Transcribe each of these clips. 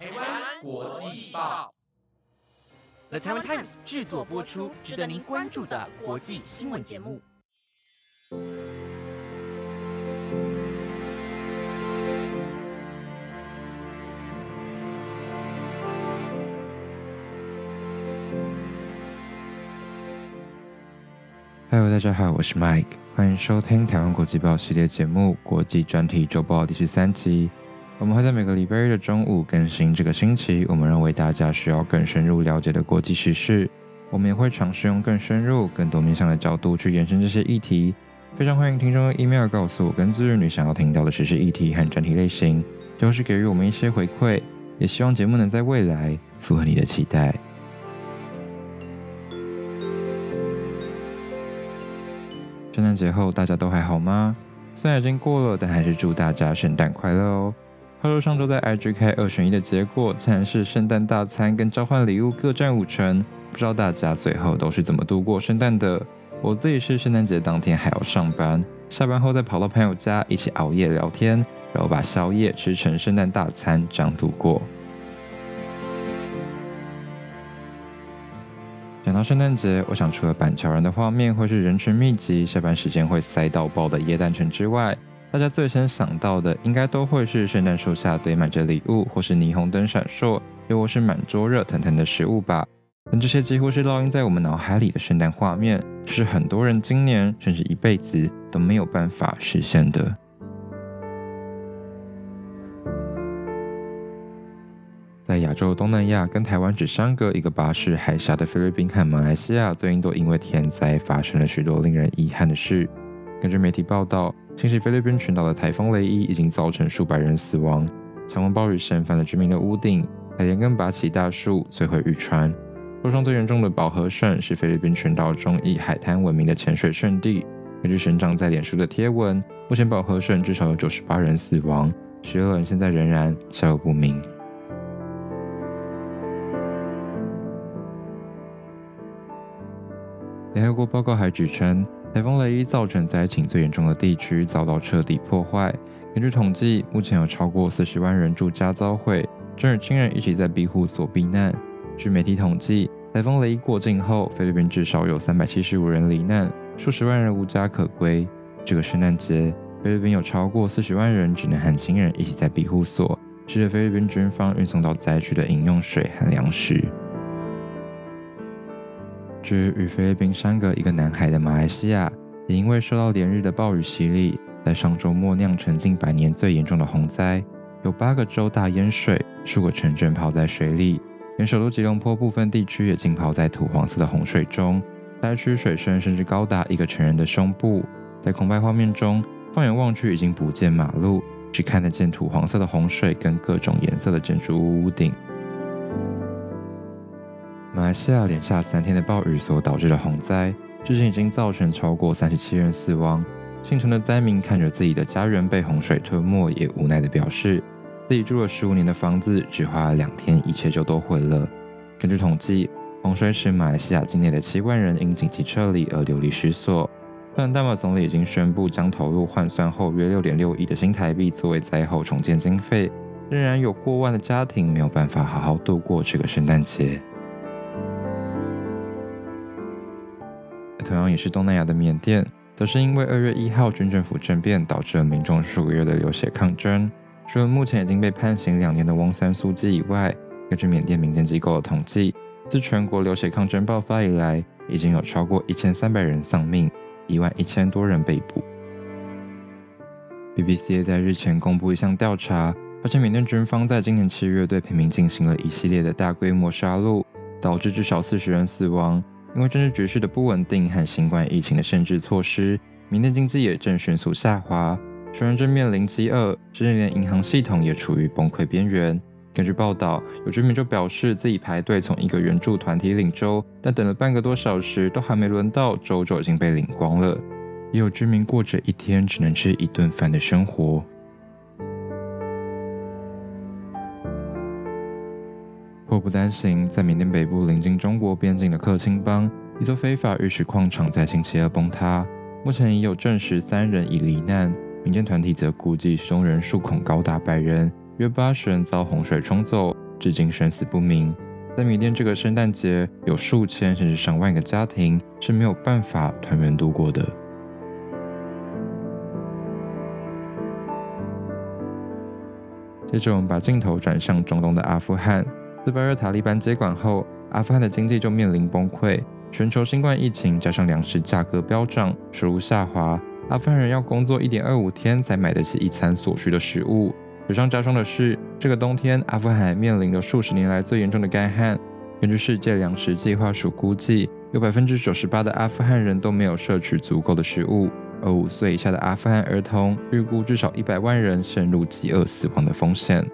台湾国际报，The Taiwan Times 制作播出，值得您关注的国际新闻节目。Hello，大家好，我是 Mike，欢迎收听台湾国际报系列节目《国际专题周报》第十三集。我们会在每个礼拜日的中午更新这个星期我们认为大家需要更深入了解的国际时事。我们也会尝试用更深入、更多面向的角度去延伸这些议题。非常欢迎听众用 email 告诉我跟自日女想要听到的时事议题和专题类型，就是给予我们一些回馈。也希望节目能在未来符合你的期待。圣诞节后大家都还好吗？虽然已经过了，但还是祝大家圣诞快乐哦！话说上周在 IG 开二选一的结果，竟然是圣诞大餐跟召唤礼物各占五成。不知道大家最后都是怎么度过圣诞的？我自己是圣诞节当天还要上班，下班后再跑到朋友家一起熬夜聊天，然后把宵夜吃成圣诞大餐，这样度过。讲到圣诞节，我想除了板桥人的画面会是人群密集、下班时间会塞到爆的耶诞城之外，大家最先想到的应该都会是圣诞树下堆满着礼物，或是霓虹灯闪烁，又或是满桌热腾腾的食物吧。但这些几乎是烙印在我们脑海里的圣诞画面，是很多人今年甚至一辈子都没有办法实现的。在亚洲东南亚跟台湾只相隔一个巴士海峡的菲律宾和马来西亚，最近都因为天灾发生了许多令人遗憾的事。根据媒体报道，侵袭菲律宾群岛的台风雷伊已经造成数百人死亡，强风暴雨掀翻了居民的屋顶，海盐更拔起大树摧毁渔船。受伤最严重的保和省是菲律宾群岛中以海滩闻名的潜水圣地。根据省长在脸书的贴文，目前保和省至少有九十八人死亡，十二人现在仍然下落不明。联合国报告还指称，台风雷伊造成灾情最严重的地区遭到彻底破坏。根据统计，目前有超过四十万人住家遭毁，正与亲人一起在庇护所避难。据媒体统计，台风雷伊过境后，菲律宾至少有三百七十五人罹难，数十万人无家可归。这个圣诞节，菲律宾有超过四十万人只能和亲人一起在庇护所，吃着菲律宾军方运送到灾区的饮用水和粮食。与菲律宾相隔一个南海的马来西亚，也因为受到连日的暴雨洗礼，在上周末酿成近百年最严重的洪灾，有八个州大淹水，数个城镇泡在水里，连首都吉隆坡部分地区也浸泡在土黄色的洪水中，灾区水深甚至高达一个成人的胸部。在空白画面中，放眼望去已经不见马路，只看得见土黄色的洪水跟各种颜色的建筑物屋顶。马来西亚连下三天的暴雨所导致的洪灾，至今已经造成超过三十七人死亡。幸存的灾民看着自己的家人被洪水吞没，也无奈地表示，自己住了十五年的房子，只花了两天，一切就都毁了。根据统计，洪水使马来西亚境内的七万人因紧急撤离而流离失所。虽然大马总理已经宣布将投入换算后约六点六亿的新台币作为灾后重建经费，仍然有过万的家庭没有办法好好度过这个圣诞节。同样也是东南亚的缅甸，则是因为二月一号军政府政变导致了民众数个月的流血抗争。除了目前已经被判刑两年的翁三苏基以外，根据缅甸民间机构的统计，自全国流血抗争爆发以来，已经有超过一千三百人丧命，一万一千多人被捕。BBC 在日前公布一项调查，发现缅甸军方在今年七月对平民进行了一系列的大规模杀戮，导致至少四十人死亡。因为政治局势的不稳定和新冠疫情的限制措施，缅甸经济也正迅速下滑，全人正面临饥饿，甚至连银行系统也处于崩溃边缘。根据报道，有居民就表示自己排队从一个援助团体领粥，但等了半个多小时都还没轮到，粥就已经被领光了。也有居民过着一天只能吃一顿饭的生活。不单行，在缅甸北部临近中国边境的克钦邦，一座非法玉石矿场在星期二崩塌。目前已有证实三人已罹难，民间团体则估计失踪人数恐高达百人，约八十人遭洪水冲走，至今生死不明。在缅甸这个圣诞节，有数千甚至上万个家庭是没有办法团圆度过的。接着，我们把镜头转向中东的阿富汗。自巴尔塔利班接管后，阿富汗的经济就面临崩溃，全球新冠疫情加上粮食价格飙涨，收入下滑，阿富汗人要工作一点二五天才买得起一餐所需的食物。雪上加霜的是，这个冬天阿富汗面临着数十年来最严重的干旱。根据世界粮食计划署估计，有百分之九十八的阿富汗人都没有摄取足够的食物。而五岁以下的阿富汗儿童，预估至少一百万人陷入饥饿死亡的风险。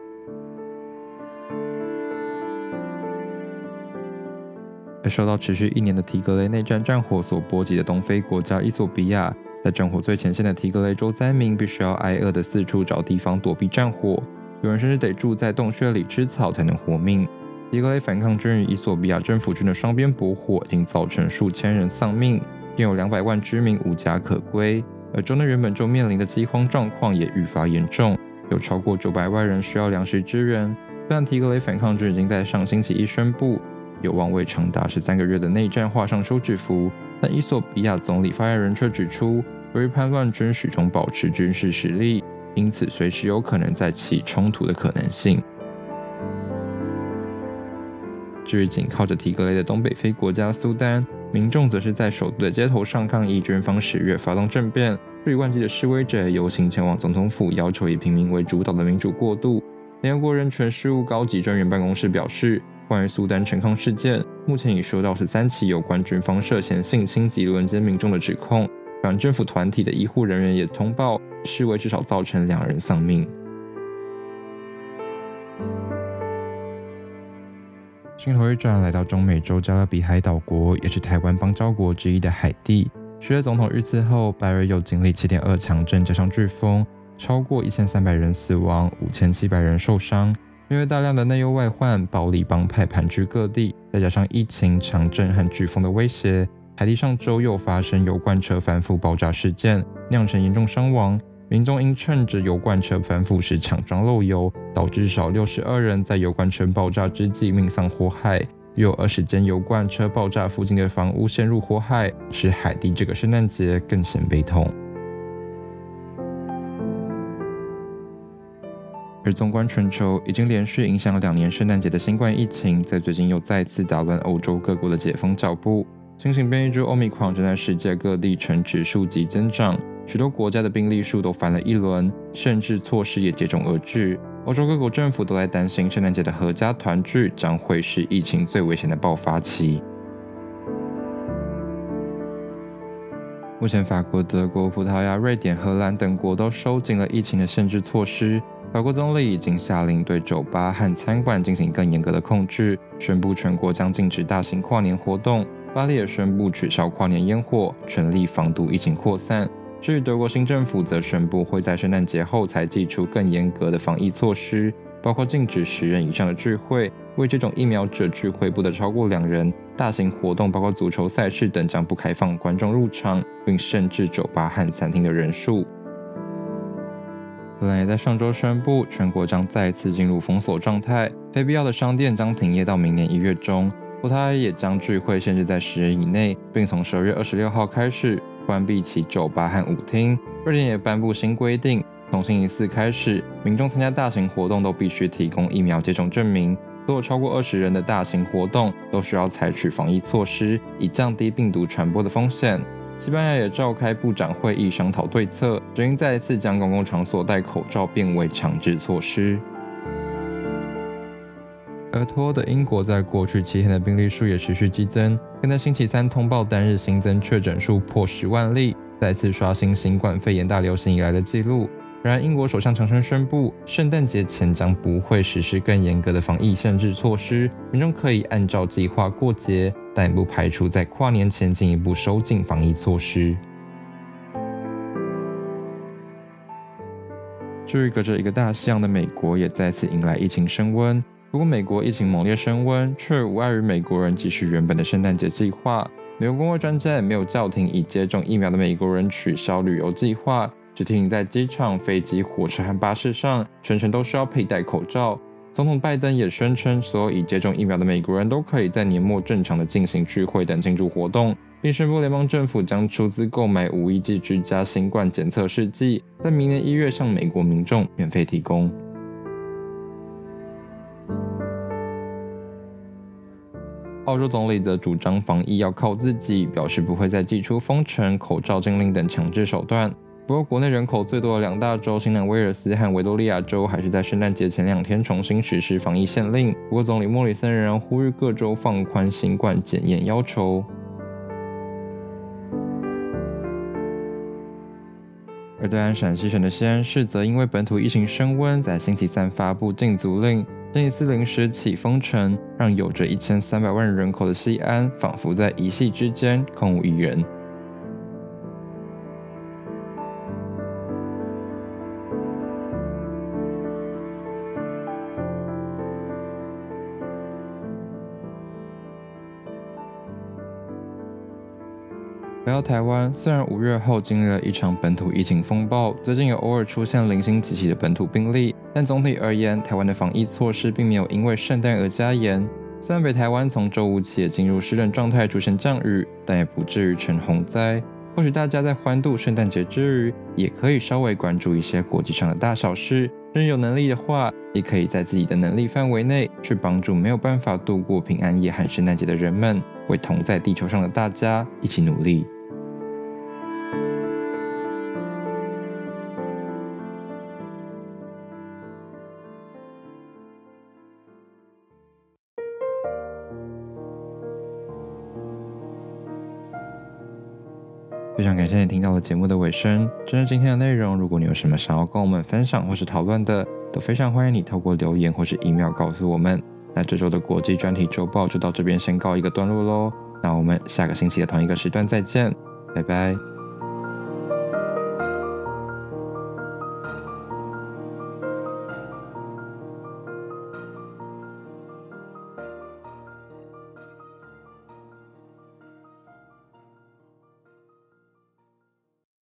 而受到持续一年的提格雷内战战火所波及的东非国家伊索比亚，在战火最前线的提格雷州灾民必须要挨饿的四处找地方躲避战火，有人甚至得住在洞穴里吃草才能活命。提格雷反抗军与伊索比亚政府军的双边搏火，已经造成数千人丧命。并有两百万居民无家可归，而州内原本就面临的饥荒状况也愈发严重，有超过九百万人需要粮食支援。虽然提格雷反抗军已经在上星期一宣布有望为长达十三个月的内战画上休止符，但伊索比亚总理发言人却指出，由于叛乱军始终保持军事实力，因此随时有可能再起冲突的可能性。至于紧靠着提格雷的东北非国家苏丹，民众则是在首都的街头上抗议军方十月发动政变，数以万计的示威者游行前往总统府，要求以平民为主导的民主过渡。联合国人权事务高级专员办公室表示，关于苏丹陈抗事件，目前已收到十三起有关军方涉嫌性侵及轮奸民众的指控。反政府团体的医护人员也通报，示威至少造成两人丧命。镜头一转，来到中美洲加勒比海岛国，也是台湾邦交国之一的海地。十月总统遇刺后，拜瑞又经历七点二强震加上飓风，超过一千三百人死亡，五千七百人受伤。因为大量的内忧外患、暴力帮派盘踞各地，再加上疫情、强震和飓风的威胁，海地上周又发生油罐车反覆爆炸事件，酿成严重伤亡。民众因趁着油罐车反覆时抢装漏油，导致至少六十二人在油罐车爆炸之际命丧火海，又有二十间油罐车爆炸附近的房屋陷入火海，使海地这个圣诞节更显悲痛。而纵观全球，已经连续影响了两年圣诞节的新冠疫情，在最近又再次打乱欧洲各国的解封脚步。新型变异株欧米狂正在世界各地呈指数级增长。许多国家的病例数都翻了一轮，甚至措施也接踵而至。欧洲各国政府都在担心，圣诞节的合家团聚将会是疫情最危险的爆发期。目前，法国、德国、葡萄牙、瑞典、荷兰等国都收紧了疫情的限制措施。法国总理已经下令对酒吧和餐馆进行更严格的控制，宣布全国将禁止大型跨年活动。巴黎也宣布取消跨年烟火，全力防堵疫情扩散。至于德国新政府，则宣布会在圣诞节后才祭出更严格的防疫措施，包括禁止十人以上的聚会，为这种疫苗者聚会不得超过两人，大型活动包括足球赛事等将不开放观众入场，并限制酒吧和餐厅的人数。荷兰也在上周宣布，全国将再次进入封锁状态，非必要的商店将停业到明年一月中。葡萄牙也将聚会限制在十人以内，并从十二月二十六号开始。关闭其酒吧和舞厅。瑞典也颁布新规定，从星期四开始，民众参加大型活动都必须提供疫苗接种证明。所有超过二十人的大型活动都需要采取防疫措施，以降低病毒传播的风险。西班牙也召开部长会议商讨对策，决定再次将公共场所戴口罩变为强制措施。而脱欧的英国在过去七天的病例数也持续激增，更在星期三通报单日新增确诊数破十万例，再次刷新新冠肺炎大流行以来的纪录。然而，英国首相强生宣布，圣诞节前将不会实施更严格的防疫限制措施，民众可以按照计划过节，但不排除在跨年前进一步收紧防疫措施。至于隔着一个大西洋的美国，也再次迎来疫情升温。不过，美国疫情猛烈升温，却无碍于美国人继续原本的圣诞节计划。美国公卫专家也没有叫停已接种疫苗的美国人取消旅游计划，只提醒在机场、飞机、火车和巴士上全程都需要佩戴口罩。总统拜登也宣称，所有已接种疫苗的美国人都可以在年末正常的进行聚会等庆祝活动，并宣布联邦政府将出资购买五亿剂居家新冠检测试剂，在明年一月向美国民众免费提供。澳洲总理则主张防疫要靠自己，表示不会再祭出封城、口罩禁令等强制手段。不过，国内人口最多的两大州新南威尔斯和维多利亚州还是在圣诞节前两天重新实施防疫限令。不过，总理莫里森仍然呼吁各州放宽新冠检验要求。而对岸陕西省的西安市则因为本土疫情升温，在星期三发布禁足令，星期四零时起封城，让有着一千三百万人口的西安仿佛在一夕之间空无一人。台湾，虽然五月后经历了一场本土疫情风暴，最近也偶尔出现零星几起的本土病例，但总体而言，台湾的防疫措施并没有因为圣诞而加严。虽然北台湾从周五起也进入湿冷状态，出现降雨，但也不至于成洪灾。或许大家在欢度圣诞节之余，也可以稍微关注一些国际上的大小事。真有能力的话，也可以在自己的能力范围内去帮助没有办法度过平安夜和圣诞节的人们，为同在地球上的大家一起努力。听到了节目的尾声。针对今天的内容，如果你有什么想要跟我们分享或是讨论的，都非常欢迎你透过留言或是 email 告诉我们。那这周的国际专题周报就到这边先告一个段落喽。那我们下个星期的同一个时段再见，拜拜。